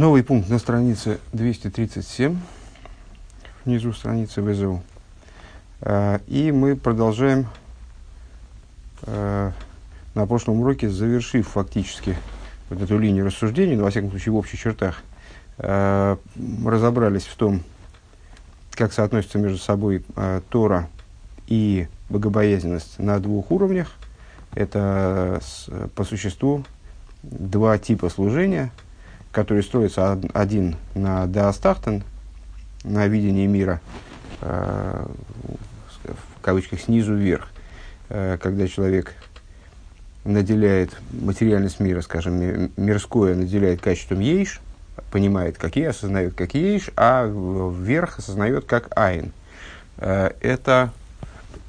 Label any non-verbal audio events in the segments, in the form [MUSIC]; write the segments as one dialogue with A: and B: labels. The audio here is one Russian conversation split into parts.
A: Новый пункт на странице 237, внизу страницы ВЗУ. А, и мы продолжаем а, на прошлом уроке, завершив фактически вот эту линию рассуждений, но, во всяком случае, в общих чертах, а, разобрались в том, как соотносятся между собой Тора и богобоязненность на двух уровнях. Это по существу два типа служения – который строится один на Даастахтен, на видении мира, э, в кавычках, снизу вверх, э, когда человек наделяет материальность мира, скажем, мирское наделяет качеством ейш, понимает, какие, осознает, как ейш, а вверх осознает, как айн. Э, это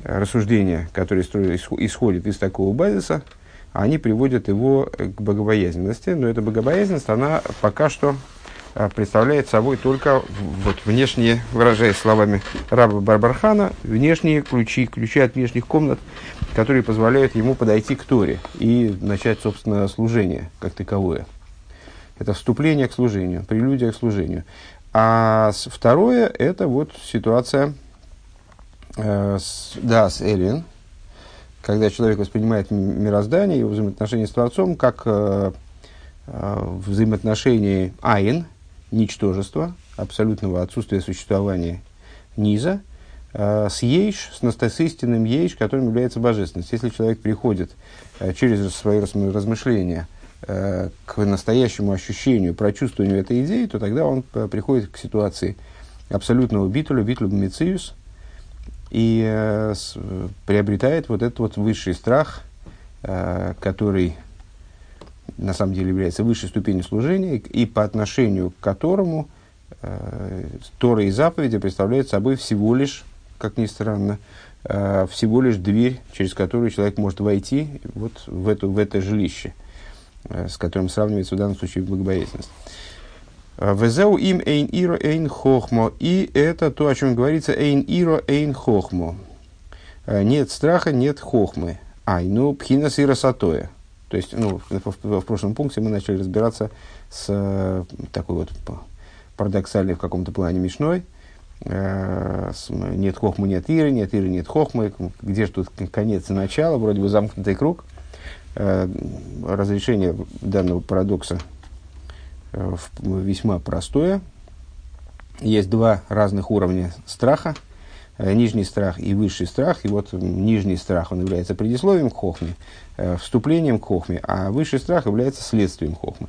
A: рассуждение, которое исходит из такого базиса – они приводят его к богобоязненности, но эта богобоязненность, она пока что а, представляет собой только вот внешние, выражаясь словами раба Барбархана, внешние ключи, ключи от внешних комнат, которые позволяют ему подойти к Торе и начать, собственно, служение как таковое. Это вступление к служению, прелюдия к служению. А второе, это вот ситуация э, с, да, с Эллин, когда человек воспринимает мироздание, его взаимоотношения с Творцом, как э, э, взаимоотношения айн, ничтожества, абсолютного отсутствия существования низа, э, с ейш, с, с истинным ейш, которым является божественность. Если человек приходит э, через свои размышления э, к настоящему ощущению, прочувствованию этой идеи, то тогда он э, приходит к ситуации абсолютного битуля, битуля мециус – и э, с, приобретает вот этот вот высший страх, э, который на самом деле является высшей ступенью служения, и по отношению к которому э, Тора и заповеди представляют собой всего лишь, как ни странно, э, всего лишь дверь, через которую человек может войти вот в, эту, в это жилище, э, с которым сравнивается в данном случае благобоязненность. Везеу им эйн иро эйн хохмо. И это то, о чем говорится эйн иро эйн хохмо. Э, нет страха, нет хохмы. Ай, ну, пхинас и росатоя. То есть, ну, в, в, прошлом пункте мы начали разбираться с э, такой вот парадоксальной в каком-то плане мешной. Э, нет хохмы, нет иры, нет иры, нет хохмы. Где же тут конец и начало? Вроде бы замкнутый круг. Разрешение данного парадокса весьма простое. Есть два разных уровня страха. Э, нижний страх и высший страх. И вот нижний страх, он является предисловием к хохме, э, вступлением к хохме, а высший страх является следствием хохмы.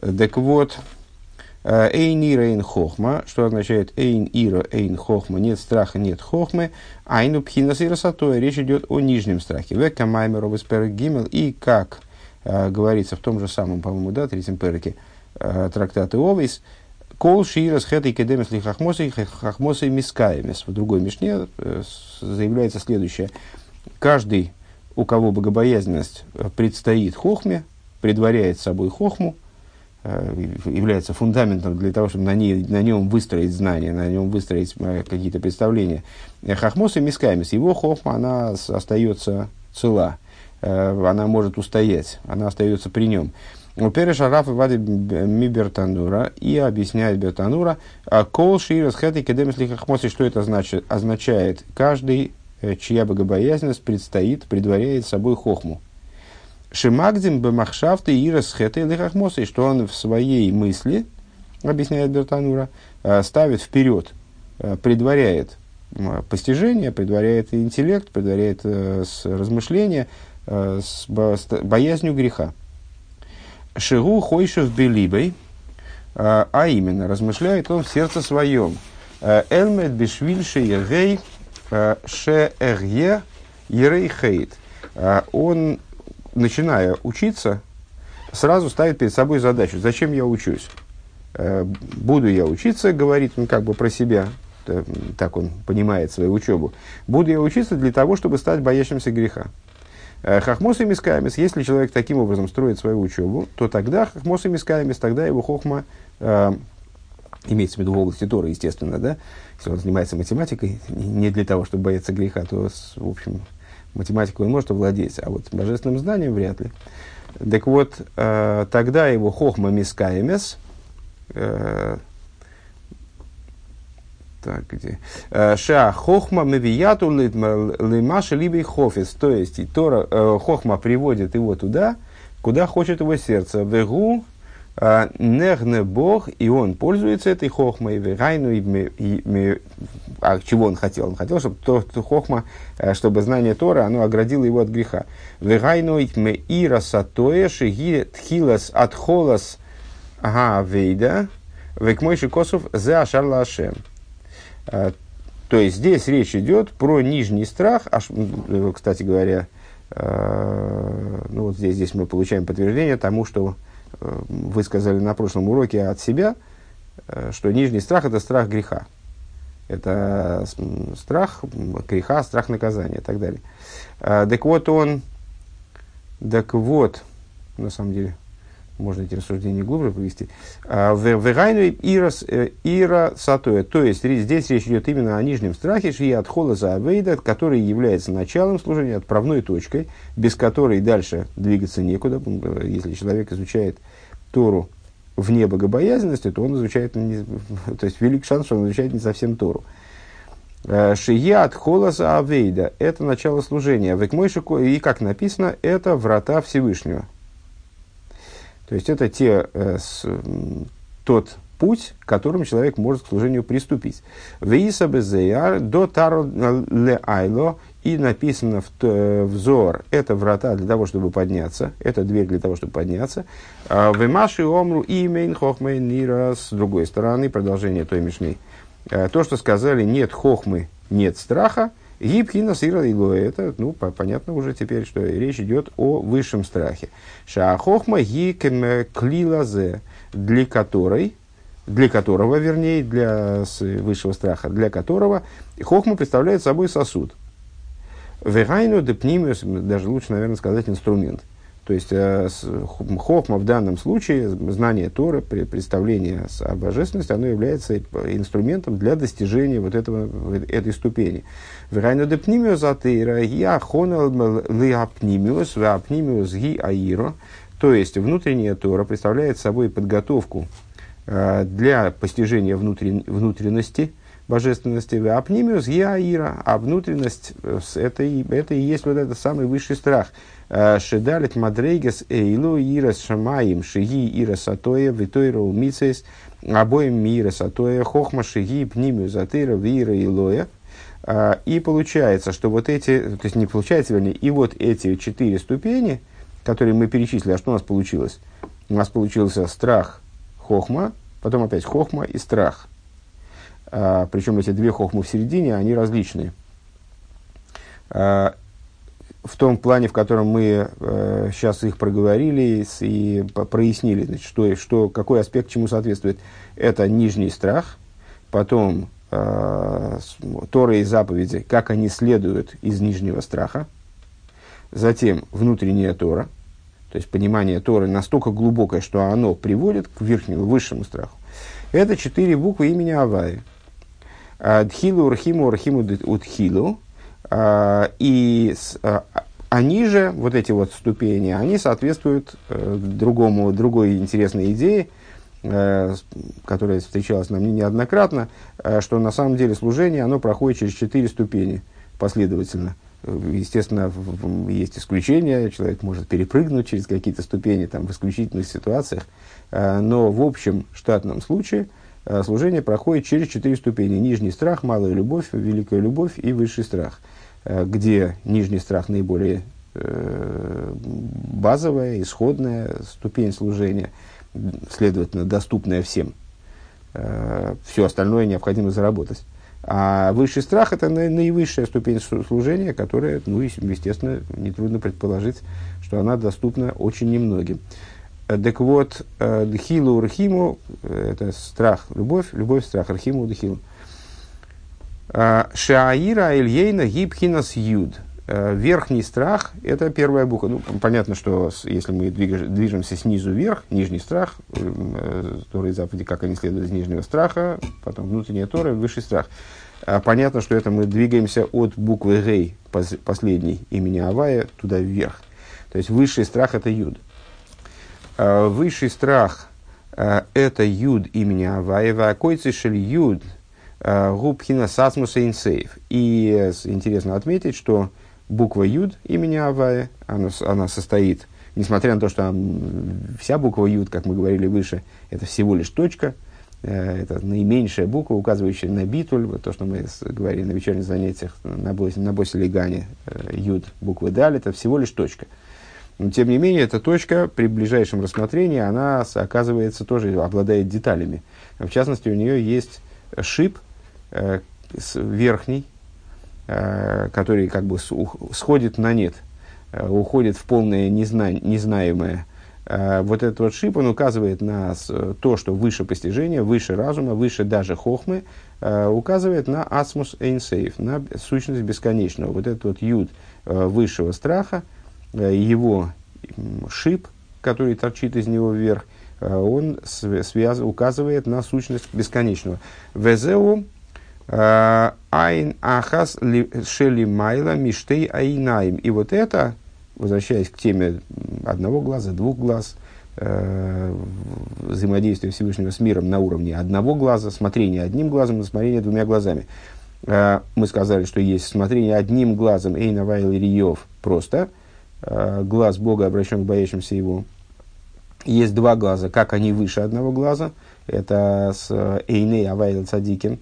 A: Так вот, Эйн ира эйн хохма, что означает эйн ира эйн хохма, нет страха, нет хохмы, айну пхинас и росатой, речь идет о нижнем страхе. Века маймер гимел, и как э, говорится в том же самом, по-моему, да, третьем переке, э, трактаты Овейс, Кол Ширас и Кедемис Ли Хахмоса и Хахмоса и Мискаемис. В другой Мишне э, заявляется следующее. Каждый, у кого богобоязненность э, предстоит хохме, предваряет собой хохму, э, является фундаментом для того, чтобы на, ней, на нем выстроить знания, на нем выстроить э, какие-то представления. Хахмос и Мискаймис, его хохма, она остается цела, она может устоять, она остается при нем. Переш Араф и Вади Ми Бертанура и объясняет Бертанура, а кол ширас хэт кедемис лихахмоси, что это значит? Означает, каждый, э, чья богобоязненность предстоит, предваряет собой хохму. Шимагдим бемахшафты ирас хэт и лихахмоси, что он в своей мысли, объясняет Бертанура, э, ставит вперед, э, предваряет постижение, предваряет интеллект, предваряет размышления с боязнью греха. Шигу Хойшев Белибой, а, а именно, размышляет он в сердце своем. «Э, Элмет Бешвильше Ергей э, Ше Эрге Ерей Хейт. А, он, начиная учиться, сразу ставит перед собой задачу. Зачем я учусь? Э, буду я учиться, говорит он как бы про себя, так он понимает свою учебу. Буду я учиться для того, чтобы стать боящимся греха. Э, хахмос и мискаемис, если человек таким образом строит свою учебу, то тогда хахмос и мискаемис, тогда его хохма, э, имеется в виду в области Тора, естественно, да, если он занимается математикой, не для того, чтобы бояться греха, то, в общем, математикой он может овладеть, а вот божественным знанием вряд ли. Так вот, э, тогда его хохма мискаемес, э, так, где? Э, ша хохма мавияту лимаша либо хофис. То есть, и Тора, э, хохма приводит его туда, куда хочет его сердце. Вегу э, нехне бог, и он пользуется этой хохмой. Вегайну, и, а чего он хотел? Он хотел, чтобы то, то хохма, чтобы знание Тора, оно оградило его от греха. Вегайну ме ира сатоя шиги тхилас атхолас ага вейда. Векмойши косов зе ашар ашем. А, то есть здесь речь идет про нижний страх, аж, э, кстати говоря, а, ну вот здесь, здесь мы получаем подтверждение тому, что э, вы сказали на прошлом уроке от себя, э, что нижний страх – это страх греха. Это страх греха, страх наказания и так далее. Так вот он, так вот, на самом деле, можно эти рассуждения глубже провести. А, Вегайну ирас э, ира сатоя. То есть здесь речь идет именно о нижнем страхе, шия от хола за авейда, который является началом служения, отправной точкой, без которой дальше двигаться некуда. Если человек изучает Тору вне богобоязненности, то он изучает, не, [LAUGHS] то есть велик шанс, что он изучает не совсем Тору. А, шия от холоса авейда – это начало служения. И, как написано, это врата Всевышнего. То есть это те, э, с, тот путь, которым человек может к служению приступить. Веиса до таро ле айло и написано в э, взор, это врата для того, чтобы подняться, это дверь для того, чтобы подняться. А Вемаши омру имейн хохмейн нира с другой стороны, продолжение той мишны. Э, то, что сказали, нет хохмы, нет страха, Гибхина сира и Это, ну, понятно уже теперь, что речь идет о высшем страхе. Шаахохма гикем клилазе, для которой, для которого, вернее, для высшего страха, для которого хохма представляет собой сосуд. Вегайну депнимиус, даже лучше, наверное, сказать инструмент – то есть э, хохма в данном случае, знание Торы, представление о божественности, оно является инструментом для достижения вот этого, этой ступени. Верайно депнимиус атеира, я хонал лиапнимиус, веапнимиус ги аиро. То есть внутренняя Тора представляет собой подготовку э, для постижения внутрен, внутренности, божественности, апнимиус аира, а внутренность э, это, это и есть вот этот самый высший страх – Э, Шедалит мадрейгес эйлу ирас шамаим шиги ирас атоя витойра умицейс обоим мирас атоя хохма шиги пнимю затыра вира илоя. Э, и получается, что вот эти, то есть не получается, вернее, и вот эти четыре ступени, которые мы перечислили, а что у нас получилось? У нас получился страх, хохма, потом опять хохма и страх. А, причем эти две хохмы в середине, они различные. А, в том плане, в котором мы э, сейчас их проговорили и прояснили, значит, что, что, какой аспект чему соответствует. Это нижний страх, потом э, Торы и заповеди, как они следуют из нижнего страха, затем внутренняя Тора, то есть понимание Торы настолько глубокое, что оно приводит к верхнему, высшему страху. Это четыре буквы имени Аваи. Дхилу, Урхиму, Урхиму, Утхилу – а, и а, они же, вот эти вот ступени, они соответствуют э, другому, другой интересной идее, э, которая встречалась нам неоднократно, э, что на самом деле служение, оно проходит через четыре ступени последовательно. Естественно, есть исключения, человек может перепрыгнуть через какие-то ступени там, в исключительных ситуациях, но в общем штатном случае служение проходит через четыре ступени. Нижний страх, малая любовь, великая любовь и высший страх – Э, где нижний страх наиболее э, базовая, исходная ступень служения, следовательно, доступная всем. Э, Все остальное необходимо заработать. А высший страх – это наивысшая ступень служения, которая, ну, естественно, нетрудно предположить, что она доступна очень немногим. Так вот, дхилу урхиму – это страх, любовь, любовь, страх, архиму, дхилу – Э, Шаира Ильейна Гибхинас Юд. Э, верхний страх – это первая буква. Ну, понятно, что если мы движемся снизу вверх, нижний страх, э, Торы и заповеди, как они следуют из нижнего страха, потом внутренняя Тора, высший страх. Понятно, что это мы двигаемся от буквы Гей, последней имени Авая, туда вверх. То есть высший страх – это Юд. Высший страх это юд имени Аваева, а койцишель юд губхина сасмуса инсейв. И интересно отметить, что буква юд имени Авая, она, она состоит, несмотря на то, что вся буква юд, как мы говорили выше, это всего лишь точка, это наименьшая буква, указывающая на битуль, вот то, что мы говорили на вечерних занятиях на, босе, на босе Легане, юд буквы даль, это всего лишь точка. Но, тем не менее, эта точка при ближайшем рассмотрении, она, оказывается, тоже обладает деталями. В частности, у нее есть шип э, верхний, э, который как бы сходит на нет, э, уходит в полное незна, незнаемое. Э, вот этот вот шип, он указывает на то, что выше постижения, выше разума, выше даже хохмы, э, указывает на асмус эйнсейф, на сущность бесконечного. Вот этот вот юд э, высшего страха – его шип, который торчит из него вверх, э, он связ, указывает на сущность бесконечного. Везеу э, айн ахас шели майла миштей айнаим. И вот это, возвращаясь к теме одного глаза, двух глаз, взаимодействия Всевышнего с миром на уровне одного глаза, смотрение одним глазом и смотрение двумя глазами. Мы сказали, что есть смотрение одним глазом Эйна Вайл Риев просто – Э, глаз Бога обращен к боящимся Его. Есть два глаза, как они выше одного глаза. Это с Эйней Авайл Цадиким,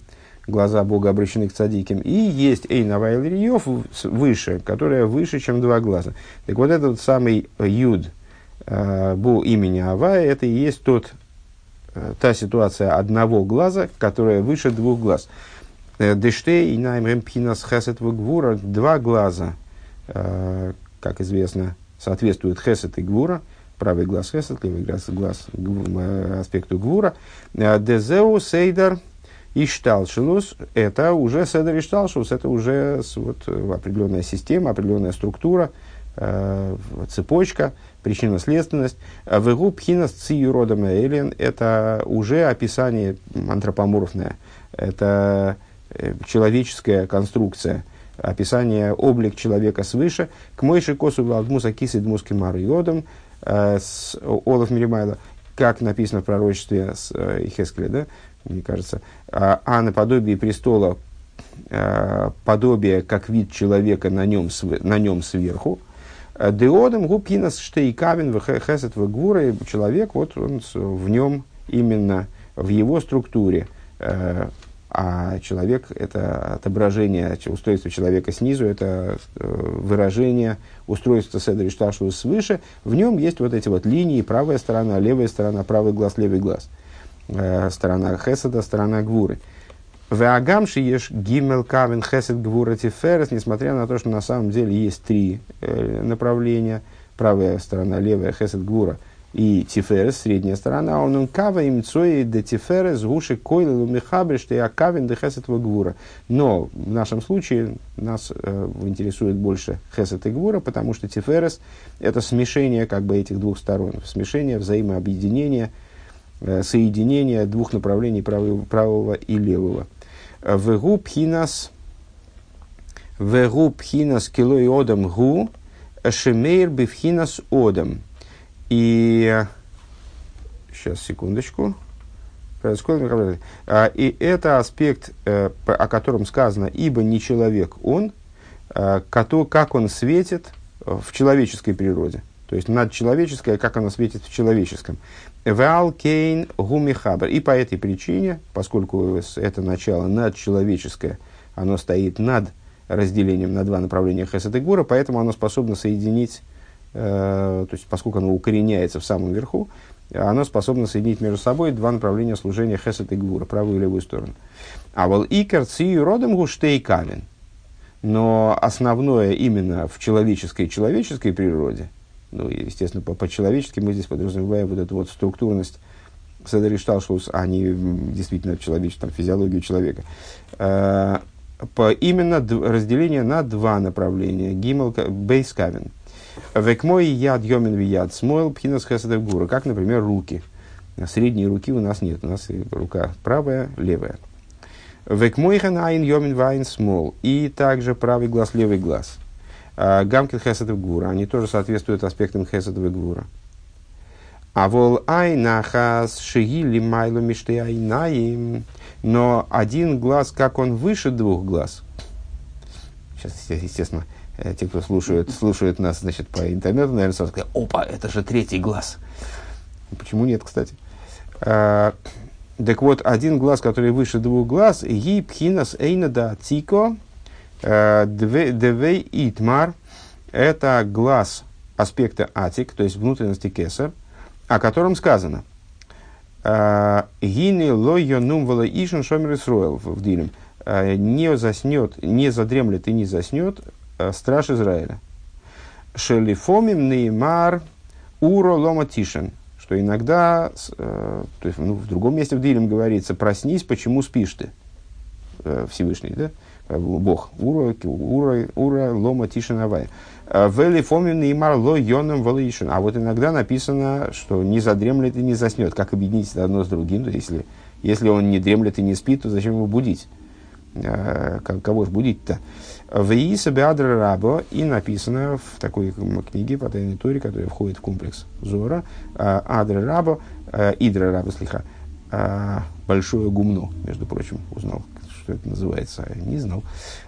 A: глаза Бога обращены к цадиким. И есть Эйн Авайл Риев выше, которая выше, чем два глаза. Так вот этот самый Юд э, Бу имени Авая, это и есть тот, э, та ситуация одного глаза, которая выше двух глаз. Дештей и найм пхинас хесет гвура, два глаза, как известно, соответствует хесед и гвура, правый глаз хесед, левый глаз, глаз э, аспекту гвура. Э, дезеу сейдар Ишталшилус – это уже седер Ишталшилус, это уже вот, определенная система, определенная структура, э, цепочка, причинно-следственность. Вегу пхинас цию родом элен – это уже описание антропоморфное, это э, человеческая конструкция – описание облик человека свыше, к Мойши Косу Валдмуса Кисы Дмуски Мариодом, э, с Олаф Миримайла, как написано в пророчестве с э, Хескеля, да, мне кажется, а, а наподобие престола э, подобие, как вид человека на нем, на нем сверху, Деодом губкинас штейкавин в хесет в гвура, человек, вот он в нем именно в его структуре а человек – это отображение устройства человека снизу, это э, выражение устройства Седри Шташу свыше. В нем есть вот эти вот линии, правая сторона, левая сторона, правый глаз, левый глаз. Э, сторона Хеседа, сторона Гвуры. В Агамши ешь гимел кавен хесед гвура тиферес, несмотря на то, что на самом деле есть три э, направления. Правая сторона, левая хесед гвура – и Тиферес, средняя сторона, он кава им цои де Тиферес, гуши койлы лумихабри, что я кавин де хесет гвура. Но в нашем случае нас э, интересует больше хесет и гвура, потому что Тиферес – это смешение как бы этих двух сторон, смешение, взаимообъединение, э, соединение двух направлений правого, правого и левого. Вегу пхинас, вегу пхинас килой одам гу, шемейр бифхинас одам – и сейчас, секундочку. А, и это аспект, э, о котором сказано, ибо не человек он, э, как он светит в человеческой природе. То есть надчеловеческое, как оно светит в человеческом. Вал кейн гумихабр. И по этой причине, поскольку это начало надчеловеческое, оно стоит над разделением на два направления хесед и гура, поэтому оно способно соединить Э, то есть поскольку оно укореняется в самом верху, оно способно соединить между собой два направления служения хесед и гвура, правую и левую сторону. А вот икер цию родом гуштей калин. Но основное именно в человеческой человеческой природе, ну, естественно, по-человечески мы здесь подразумеваем вот эту вот структурность Седеришталшус, а не действительно человеческую, там, физиологию человека. Э, по, именно разделение на два направления. Гимел, бейскавин – Век мой яд йомин яд смойл пхинас хесадев гура. Как, например, руки. Средней руки у нас нет. У нас рука правая, левая. Век мой айн йомин вайн смол. И также правый глаз, левый глаз. А, Гамкин хесадев гура. Они тоже соответствуют аспектам хесадев гура. А вол айнахас шигили майло мишты айнаим. Но один глаз, как он выше двух глаз. Сейчас, естественно, те, кто слушают, слушают нас значит, по интернету, наверное, сразу сказать, опа, это же третий глаз. Почему нет, кстати? А, так вот, один глаз, который выше двух глаз, ги пхинас эйна да цико, э, девей итмар, это глаз аспекта атик, то есть внутренности кесар, о котором сказано. «Э, Гини ло йонум вала ишен шомер в Дилем. «Э, не заснет, не задремлет и не заснет страж Израиля. Шелифомим неймар уро лома тишен что иногда, э, то есть ну, в другом месте в Дилем говорится, проснись, почему спишь ты, э, Всевышний, да? Э, Бог. Ура, ура, ура, лома тишинавай. Вели фомин и мар ло йоном валишин. А вот иногда написано, что не задремлет и не заснет. Как объединить одно с другим? То есть, если, если он не дремлет и не спит, то зачем его будить? Кого же будить-то? Веиса Беадра Рабо, и написано в такой книге по тайной Торе, которая входит в комплекс Зора, а, Адра Рабо, а, Идра Рабо, слиха, а, большое гумно, между прочим, узнал, что это называется, не знал.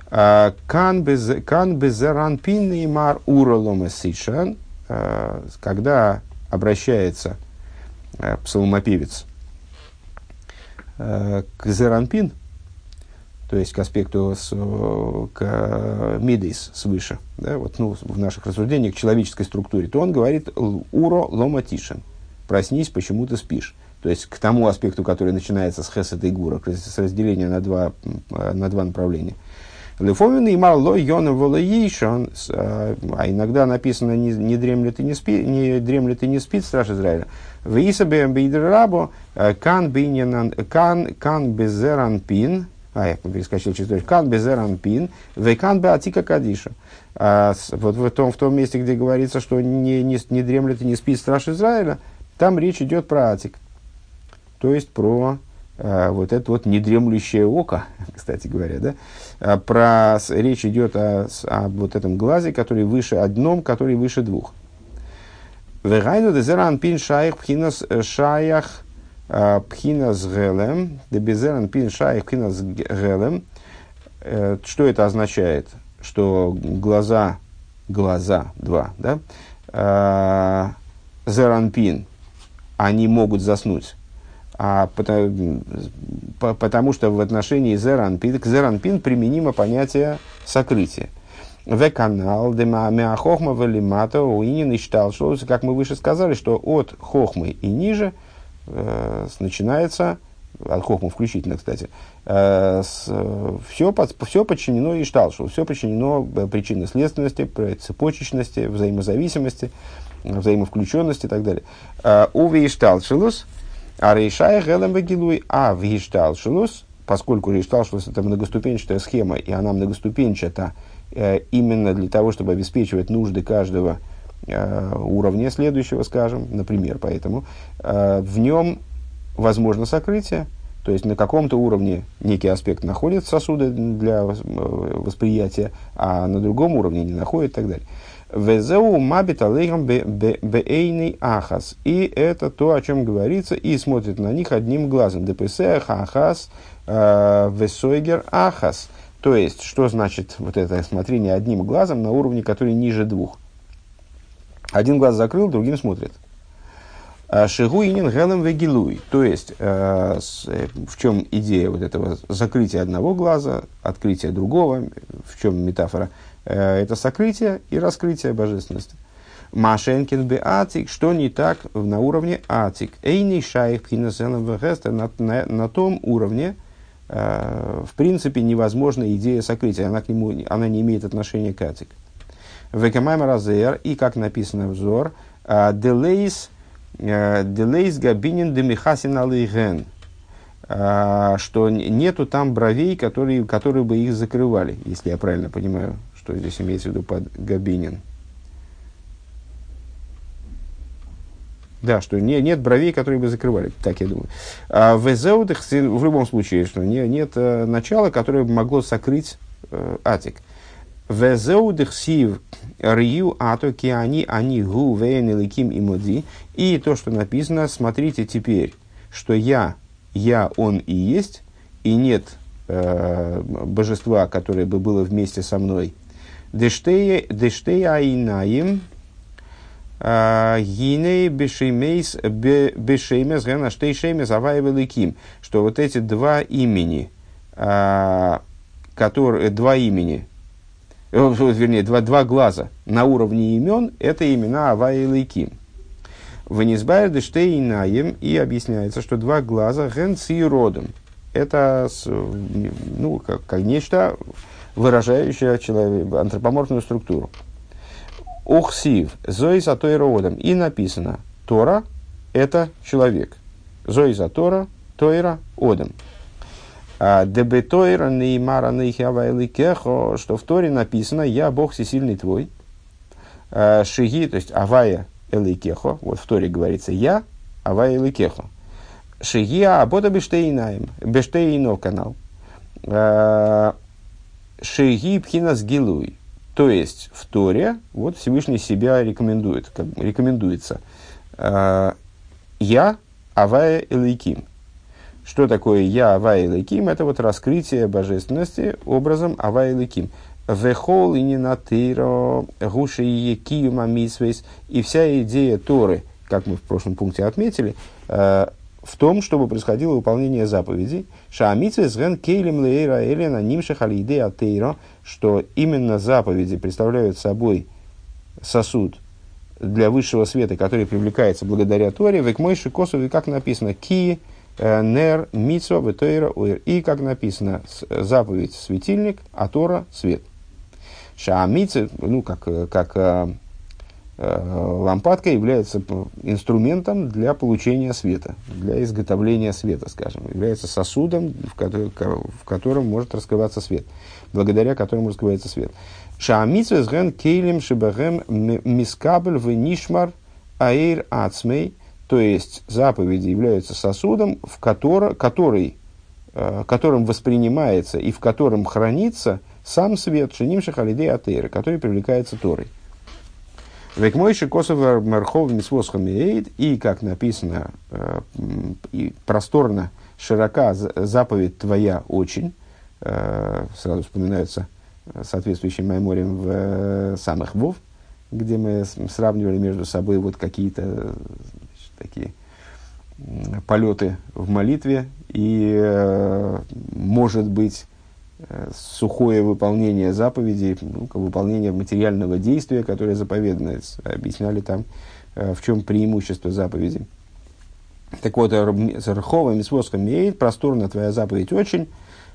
A: Кан безеран пин мар уролома сишан, когда обращается псалмопевец к Зеранпин, то есть к аспекту, с, к мидейс свыше, да, вот, ну, в наших рассуждениях к человеческой структуре, то он говорит «уро лома тишин» – «проснись, почему ты спишь». То есть к тому аспекту, который начинается с хесед и гура, с разделения на два, на два направления. Лефомин и мало йона волоейшон, а, иногда написано не, не дремлет и не спит, не дремлет и не спит страж Израиля. Висабе бейдрабо э, кан кан кан безеран пин а, я перескочил через точку, кан безеран пин, вейкан беатика кадиша. А, вот в том, в том месте, где говорится, что не, не, не дремлет и не спит страж Израиля, там речь идет про атик. То есть про а, вот это вот недремлющее око, [LAUGHS] кстати говоря, да, а, про, речь идет о, о вот этом глазе, который выше одном, который выше двух. Вегайну дезеран пин шаях пхинас э, шаях пхина с гелем, дебезеран пин шайх пхина с гелем. Что это означает? Что глаза, глаза, два, да? Зеранпин, они могут заснуть. А потому, потому что в отношении зеранпин, к зеранпин применимо понятие сокрытия. В канал демамеахохма велимата уинин и считал, что, как мы выше сказали, что от хохмы и ниже – э, начинается, от хохму включительно, кстати, э, с, все, под, все подчинено Ишталшу, все подчинено э, причинно-следственности, цепочечности, взаимозависимости, взаимовключенности и так далее. Э, у Ишталшилус, а Рейшая Гелем Гилуй, а в Ишталшилус, поскольку Ишталшилус это многоступенчатая схема, и она многоступенчата э, именно для того, чтобы обеспечивать нужды каждого уровня следующего, скажем, например, поэтому э, в нем возможно сокрытие, то есть на каком-то уровне некий аспект находит сосуды для э, восприятия, а на другом уровне не находит и так далее. Везеу мабит алейхам бейный ахас. И это то, о чем говорится, и смотрит на них одним глазом. Депесех ахас весойгер ахас. То есть, что значит вот это смотрение одним глазом на уровне, который ниже двух? Один глаз закрыл, другим смотрит. А Шигуинин гелем вегилуй. То есть, э, э, в чем идея вот этого закрытия одного глаза, открытия другого, в чем метафора? Э, это сокрытие и раскрытие божественности. Машенкин бе атик, что не так на уровне атик. Эйни шайх пхинасенам вегестер, на, на, на том уровне, в принципе, невозможна идея сокрытия, она, к нему, она не имеет отношения к атик. Векамайма Разер, и как написано взор, а, Делейс, э, Делейс Габинин Демихасин Алейген, а, что нету там бровей, которые, которые бы их закрывали, если я правильно понимаю, что здесь имеется в виду под Габинин. Да, что не, нет бровей, которые бы закрывали, так я думаю. В Эзеудах, в любом случае, что не, нет э, начала, которое могло сокрыть э, Атик. Везеудехсив рию атоки они они гу вейн ликим и муди. И то, что написано, смотрите теперь, что я, я, он и есть, и нет э, божества, которое бы было вместе со мной. Дештея инаим гиней бешеймейс бешеймес гена штейшеймес аваевеликим. Что вот эти два имени, э, которые, два имени, э, вернее, два, два глаза на уровне имен, это имена Авая и Лейким. В Низбайр и объясняется, что два глаза ген родом. Это ну, как, как нечто, выражающее человек, антропоморфную структуру. Ухсив, зои за родом. И написано, Тора – это человек. Зои за Тора, Тойра – одом. А, Дебетойра неймара нейхавайликехо, что в Торе написано «Я Бог всесильный твой». А, Шиги, то есть Авая Эликехо, вот в Торе говорится «Я Авая Эликехо». Шиги Абота Бештейнаем, Бештейно канал. А, Шиги Пхинас Гилуй. То есть в Торе вот Всевышний себя рекомендует, рекомендуется. Я Авая Эликим. Что такое я Авай Лыким? Это вот раскрытие божественности образом Авай Лыким. Вехол и не натыро, гуши и киюма мисвейс. И вся идея Торы, как мы в прошлом пункте отметили, э, в том, чтобы происходило выполнение заповедей. Шаамитвес ген кейлем лейра элена нимшах алиде атейро, что именно заповеди представляют собой сосуд для высшего света, который привлекается благодаря Торе, век мой как написано, ки нер, митсва, ветойра, уир. И, как написано, заповедь светильник, а Тора свет. Шаамицы, ну, как, как э, э, лампадка является инструментом для получения света, для изготовления света, скажем, является сосудом, в, который, в котором может раскрываться свет, благодаря которому раскрывается свет. Шаамицы сген кейлем шибагем мискабель в нишмар аир ацмей – то есть заповеди являются сосудом, в который, который, э, которым воспринимается и в котором хранится сам свет Шиним Шахалидей Атейра, который привлекается Торой. Век мойши косов мархов мисвосхамиэйд, и, как написано, э, и просторно, широка заповедь твоя очень, э, сразу вспоминаются соответствующим майморем в самых вов, где мы сравнивали между собой вот какие-то полеты в молитве и, э, может быть, э, сухое выполнение заповедей, ну, выполнение материального действия, которое заповедано. Объясняли там, э, в чем преимущество заповеди. Так вот, Рхова Мисвоска имеет просторно твоя заповедь очень.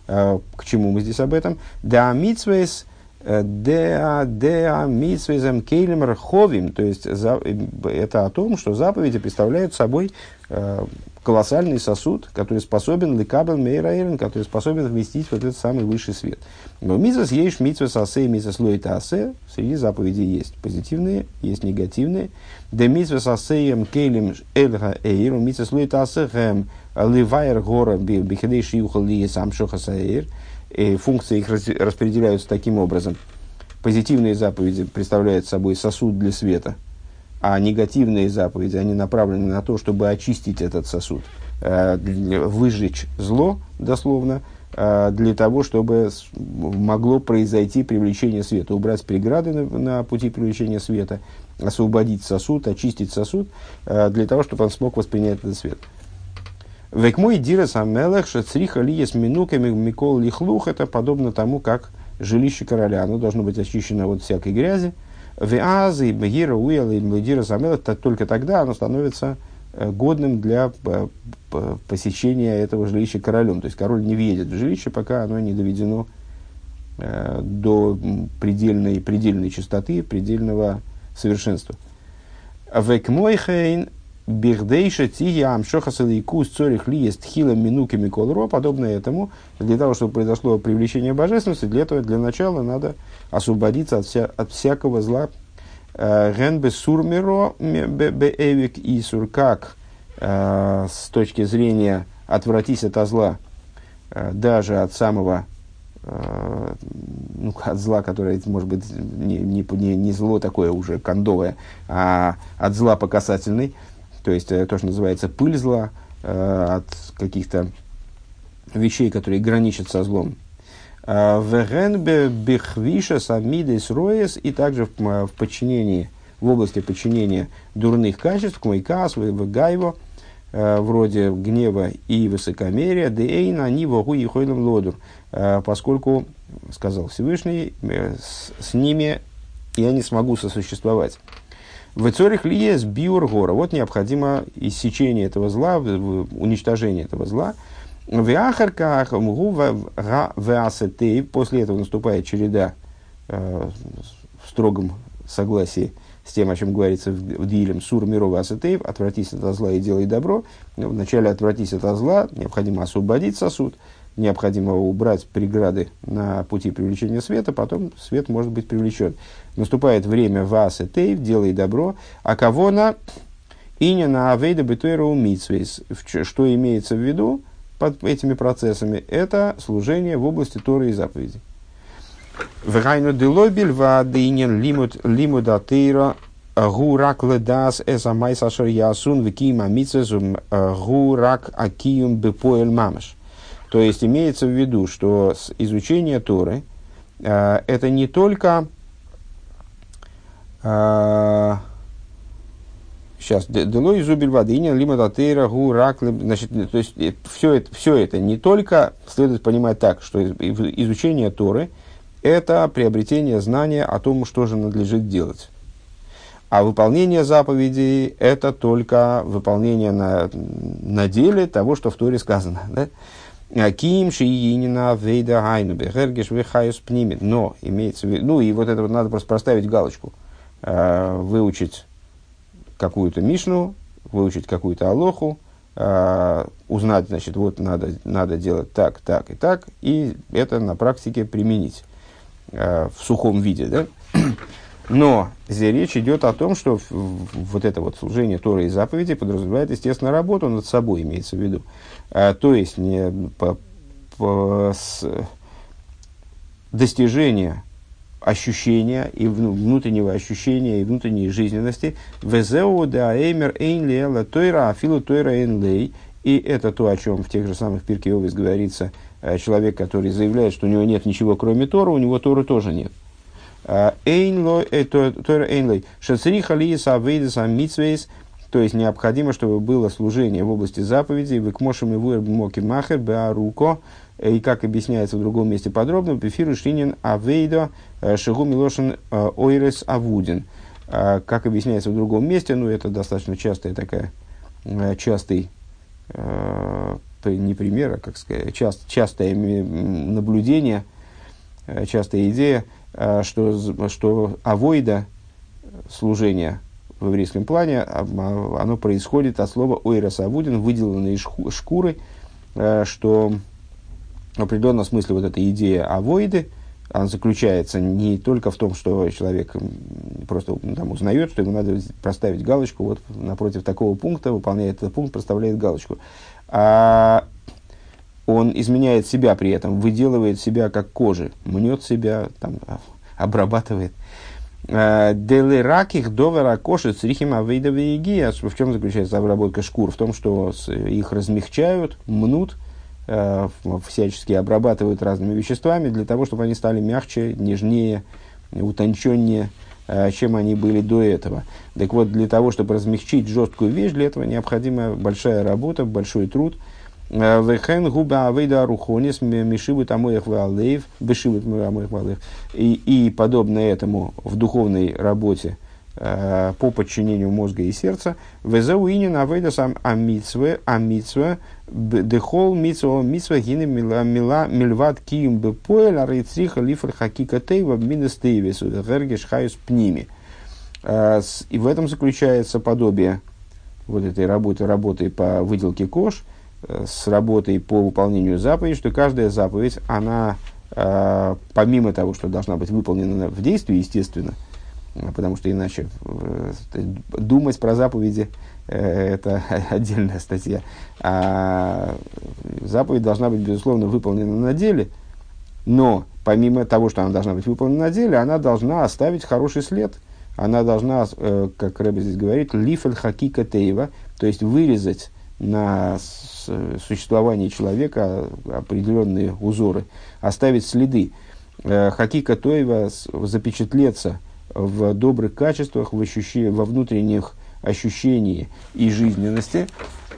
A: К чему мы здесь об этом? Да митсвейс Деа, деа, митсвезем, кейлем, рховим. То есть, за, это о том, что заповеди представляют собой э, колоссальный сосуд, который способен ликабел мейраэрен, который способен вместить вот этот самый высший свет. Но митсвес есть митсвес асе и митсвес лоита асе. Среди заповедей есть позитивные, есть негативные. Де митсвес асеем кейлем эльга эйру, митсвес лоита асе хэм ливайер гора бихедей шиюхал ли сам. Э, и функции их распределяются таким образом. Позитивные заповеди представляют собой сосуд для света, а негативные заповеди, они направлены на то, чтобы очистить этот сосуд, э, выжечь зло, дословно, э, для того, чтобы могло произойти привлечение света, убрать преграды на, на пути привлечения света, освободить сосуд, очистить сосуд, э, для того, чтобы он смог воспринять этот свет. Век мой дирас амелех шацриха лиес минуками микол лихлух. Это подобно тому, как жилище короля. Оно должно быть очищено от всякой грязи. Веазы, бегира, уэла и младирас амелех. Только тогда оно становится э, годным для э, посещения этого жилища королем. То есть король не въедет в жилище, пока оно не доведено э, до предельной, предельной чистоты, предельного совершенства. Век мойхейн Бирдейша тия амшоха лейкус цорих лиест хила минуками колро, подобно этому, для того, чтобы произошло привлечение божественности, для этого для начала надо освободиться от, вся, от всякого зла. Э, Генбе сурмеро беэвик и суркак э, с точки зрения отвратись от зла, э, даже от самого ну, от зла, которое, может быть, не, не, не зло такое уже кондовое, а от зла по касательной, то есть то, что называется пыль зла, от каких-то вещей, которые граничат со злом. Вегенбе бихвиша самидес роес и также в, подчинении, в области подчинения дурных качеств, к майкас, гайво, вроде гнева и высокомерия, дейна они вогу и хойлем лодур, поскольку, сказал Всевышний, с, с ними я не смогу сосуществовать. В цорих лиес биур гора. Вот необходимо иссечение этого зла, уничтожение этого зла. В ахарках после этого наступает череда э, в строгом согласии с тем, о чем говорится в Дилем, Сур Мирова Асетеев, отвратись от зла и делай добро. Ну, вначале отвратись от зла, необходимо освободить сосуд, необходимо убрать преграды на пути привлечения света, потом свет может быть привлечен. Наступает время вас и тейв, делай добро, а кого на иня на авейда бетуэру митсвейс. Что имеется в виду под этими процессами? Это служение в области Торы и заповедей. Врайну делобель вадынен лимут лимудатыра гурак ледас эзамай сашар ясун викима митсезум гурак акиюм бепоэль мамаш. То есть имеется в виду, что изучение Торы э, это не только э, сейчас делой зубель водыня лима датейра гу рак значит то есть все это все это не только следует понимать так что изучение Торы это приобретение знания о том что же надлежит делать а выполнение заповедей – это только выполнение на, на деле того, что в Торе сказано. Да? Ким шиинина вейда гайну бехергеш вехайус пнимит. Но имеется в виду, ну и вот это вот надо просто проставить галочку, выучить какую-то мишну, выучить какую-то алоху, э, узнать, значит, вот надо, надо делать так, так и так, и это на практике применить э, в сухом виде, да? [CLEARS THROAT] Но здесь речь идет о том, что вот это вот служение Торы и заповеди подразумевает, естественно, работу над собой, имеется в виду. А, то есть не по, по, с, достижение ощущения и внутреннего ощущения и внутренней жизненности. Везеу да эймер эйн лела тойра тойра и это то, о чем в тех же самых Пирке Овес говорится, э, человек, который заявляет, что у него нет ничего, кроме Тора, у него Торы тоже нет. Эйнлой, э, Тора Эйнлой, Шацриха Лиеса Авейдеса Митсвейс, то есть необходимо, чтобы было служение в области заповедей, вы к мошем и вуэр моки махер беаруко, и как объясняется в другом месте подробно, бефиру шинин авейдо э, шигу милошин ойрес авудин. Как объясняется в другом месте, ну это достаточно частая такая, частый, не пример, а как сказать, част, частое наблюдение, частая идея – Э, что, что авойда, служение в еврейском плане, а, оно происходит от слова ойрос авудин, выделенные шкуры, э, что в определенном смысле вот эта идея авоиды, она заключается не только в том, что человек просто там, узнает, что ему надо проставить галочку, вот напротив такого пункта, выполняет этот пункт, проставляет галочку, а он изменяет себя при этом, выделывает себя как кожи, мнет себя, там, обрабатывает. Э, Делераких довера кошет срихима вейдове гия. В чем заключается обработка шкур? В том, что их размягчают, мнут, всячески обрабатывают разными веществами для того, чтобы они стали мягче, нежнее, утонченнее, э, чем они были до этого. Так вот, для того, чтобы размягчить жесткую вещь, для этого необходима большая работа, большой труд – Вехен губа авейда рухонис мишивы тамоях валеев, бешивы тамоях валеев. И подобно этому в духовной работе э, по подчинению мозга и сердца. Везауинин авейда сам амитсве, амитсве, дехол митсве, митсве гины мила, мильват киюм бепоэль, арейцриха лифр хакика тейва минестейвесу, гергеш хаюс пними. Э, и в этом заключается подобие вот этой работы, работы по выделке кож – Э, с работой по выполнению заповедей, что каждая заповедь, она э, помимо того, что должна быть выполнена в действии, естественно, э, потому что иначе думать про заповеди это [LAUGHS] отдельная статья. А заповедь должна быть, безусловно, выполнена на деле, но помимо того, что она должна быть выполнена на деле, она должна оставить хороший след. Она должна, э, как Рэбби здесь говорит, лифель хакика тейва, то есть вырезать на существовании человека определенные узоры, оставить следы. Э, хакика Тоева запечатлеться в добрых качествах, в ощущении, во внутренних ощущениях и жизненности.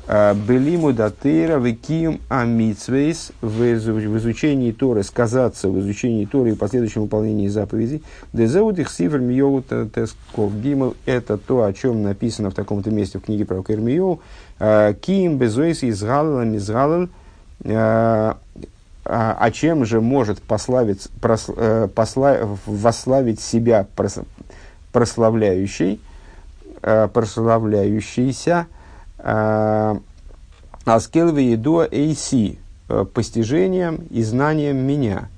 A: Э, Белиму датейра векиум амитсвейс в изучении Торы, сказаться в изучении Торы и последующем выполнении заповедей. Дезеудих сифр миоу тесков гимл – это то, о чем написано в таком-то месте в книге про Кермиоу. Э, Киим безойс изгалал мизгалал а, а чем же может пославить, прос, э, посла, восславить себя прос, прославляющий, э, прославляющийся э, Аскелви Едуа Эйси постижением и знанием меня.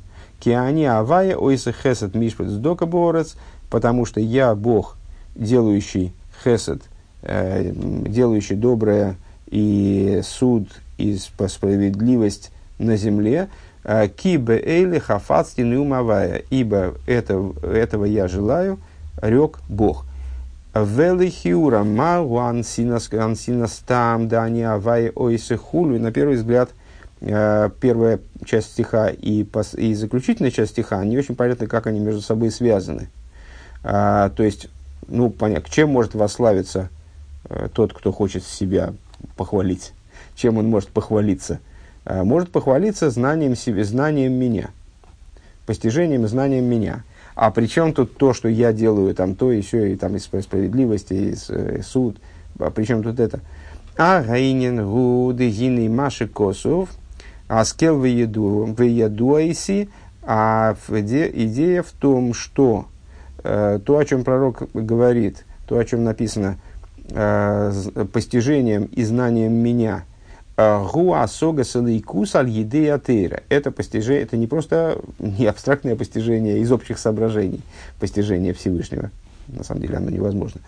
A: Киани Авая Ойса Хесед Мишпет Сдока Борец, потому что я Бог, делающий Хесед, делающий доброе и суд, и справедливость на земле, э, кибе эйли хафацтин умавая, ибо это, этого я желаю, рек Бог. Велихиура магу ансинастам дани авай ойсе хулю. На первый взгляд, э, первая часть стиха и, и заключительная часть стиха, не очень понятно, как они между собой связаны. А, то есть, ну, понятно, чем может восславиться тот, кто хочет себя похвалить? Чем он может похвалиться – может похвалиться знанием, себе, знанием меня, постижением знанием меня. А причем тут то, что я делаю, там то еще, и там из справедливости, из, э, суд, а причем тут это? А гайнин гуды гины маши косов, а скел выедуайси, а идея в том, что э, то, о чем пророк говорит, то, о чем написано, э, постижением и знанием меня – Гуа сога салейкус аль еды Это постижение, это не просто не абстрактное постижение из общих соображений, постижение Всевышнего. На самом деле оно невозможно.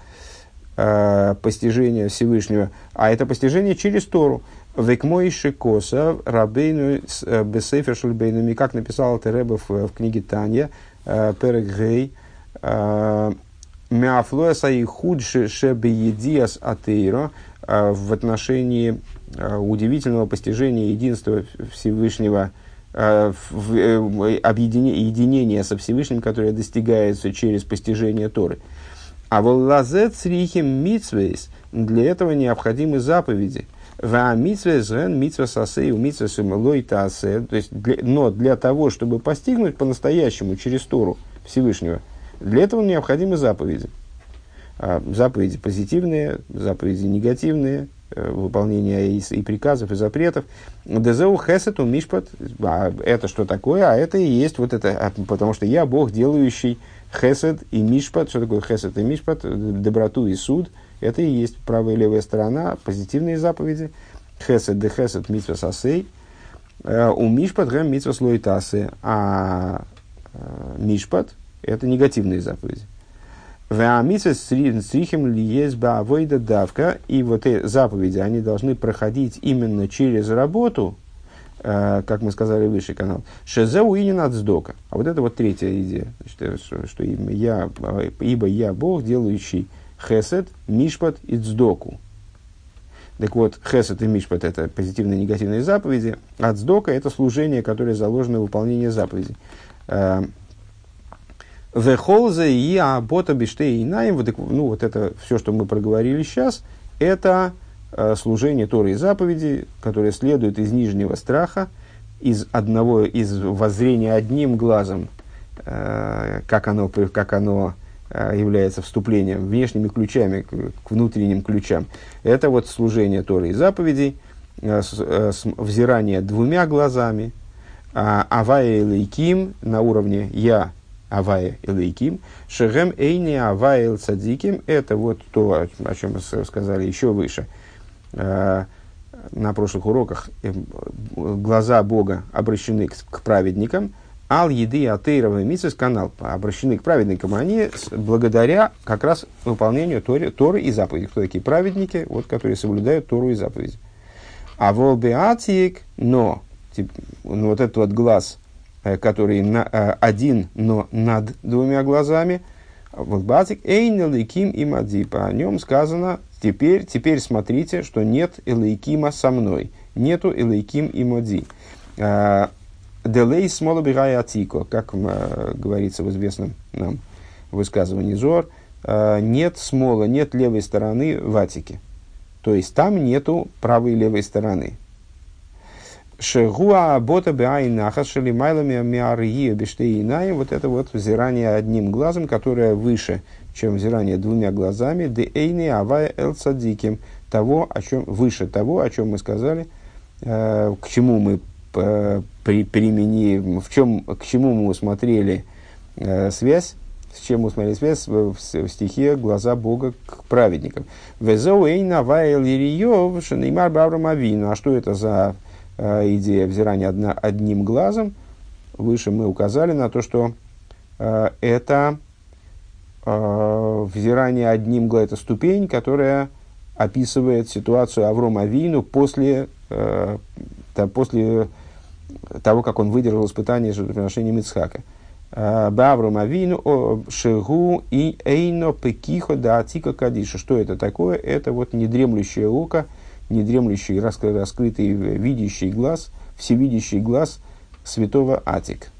A: А, постижение Всевышнего, а это постижение через Тору. Векмой шикоса рабейну э, бесейфер шульбейнами, как написал Теребов в, книге Таня, э, Перек Гей, э, Меафлоя саи худши шебеедиас атеиро в отношении Э, удивительного постижения единства Всевышнего, э, э, объединения со Всевышним, которое достигается через постижение Торы. А воллазет срихим митсвейс, для этого необходимы заповеди. Ва митсвейс ген митсва сасей у митсва сумалой таасе. То есть, но для того, чтобы постигнуть по-настоящему через Тору Всевышнего, для этого необходимы заповеди. А, заповеди позитивные, заповеди негативные, Э, выполнения и, и приказов, и запретов. Дезеу хесету мишпат, а это что такое? А это и есть вот это, а, потому что я Бог, делающий хесед и мишпат. Что такое хесед и мишпат? Доброту и суд. Это и есть правая и левая сторона, позитивные заповеди. Хесед де хесед митва сасей. Э, у мишпат гэм митва слоитасы. А э, мишпат – это негативные заповеди. Срихим ли есть баавойда давка. И вот эти заповеди, они должны проходить именно через работу, э, как мы сказали выше канал. Шезеу и от сдока. А вот это вот третья идея. Значит, что, что я, ибо я Бог, делающий хесед, мишпат и цдоку. Так вот, хесед и мишпат – это позитивные и негативные заповеди, а цдока – это служение, которое заложено в выполнении заповедей. Вехолзе и абота биштей и наим. Ну, вот это все, что мы проговорили сейчас, это э, служение Торы и заповеди, которое следует из нижнего страха, из одного, из воззрения одним глазом, э, как оно, как оно э, является вступлением, внешними ключами к, внутренним ключам. Это вот служение Торы и заповедей, взирание двумя глазами, э, авая и лейким на уровне «я» Авая Элейким, Шехем Эйни Авая Цадиким, это вот то, о чем мы сказали еще выше э, на прошлых уроках, э, глаза Бога обращены к, праведникам, Ал еды атеирова митсис канал обращены к праведникам, они благодаря как раз выполнению Торы, Торы и заповедей. Кто такие праведники? Вот, которые соблюдают Тору и заповеди. А волбеатик, но тип, ну, вот этот вот глаз который на, один, но над двумя глазами. Батик Эйн Элейким и Мадипа. О нем сказано, теперь, теперь смотрите, что нет Элейкима со мной. Нету Элейким и Мади. Делей смола атико, как говорится в известном нам высказывании Зор, нет смола, нет левой стороны в Атике. То есть там нету правой и левой стороны. Шегуа бота беайнаха шелимайлами миарии бештеинаи. Вот это вот взирание одним глазом, которое выше, чем взирание двумя глазами. Де эйни авая эл садиким. Того, о чем, выше того, о чем мы сказали, э, к чему мы э, при, применили, в чем, к чему мы усмотрели э, связь с чем мы смотрели связь в, в, в стихе «Глаза Бога к праведникам». «Везоуэйна вайл ириев шанеймар баврамавину». А что это за идея взирания одна, одним глазом? Выше мы указали на то, что э, это э, взирание одним глазом, это ступень, которая описывает ситуацию Аврома Авину после, э, после того, как он выдержал испытание жертвоприношения Мицхака. Баврум Авину Шигу и Эйно Пекихо да Атика Кадиша. Что это такое? Это вот недремлющее око, недремлющий раскрытый видящий глаз, всевидящий глаз святого Атик.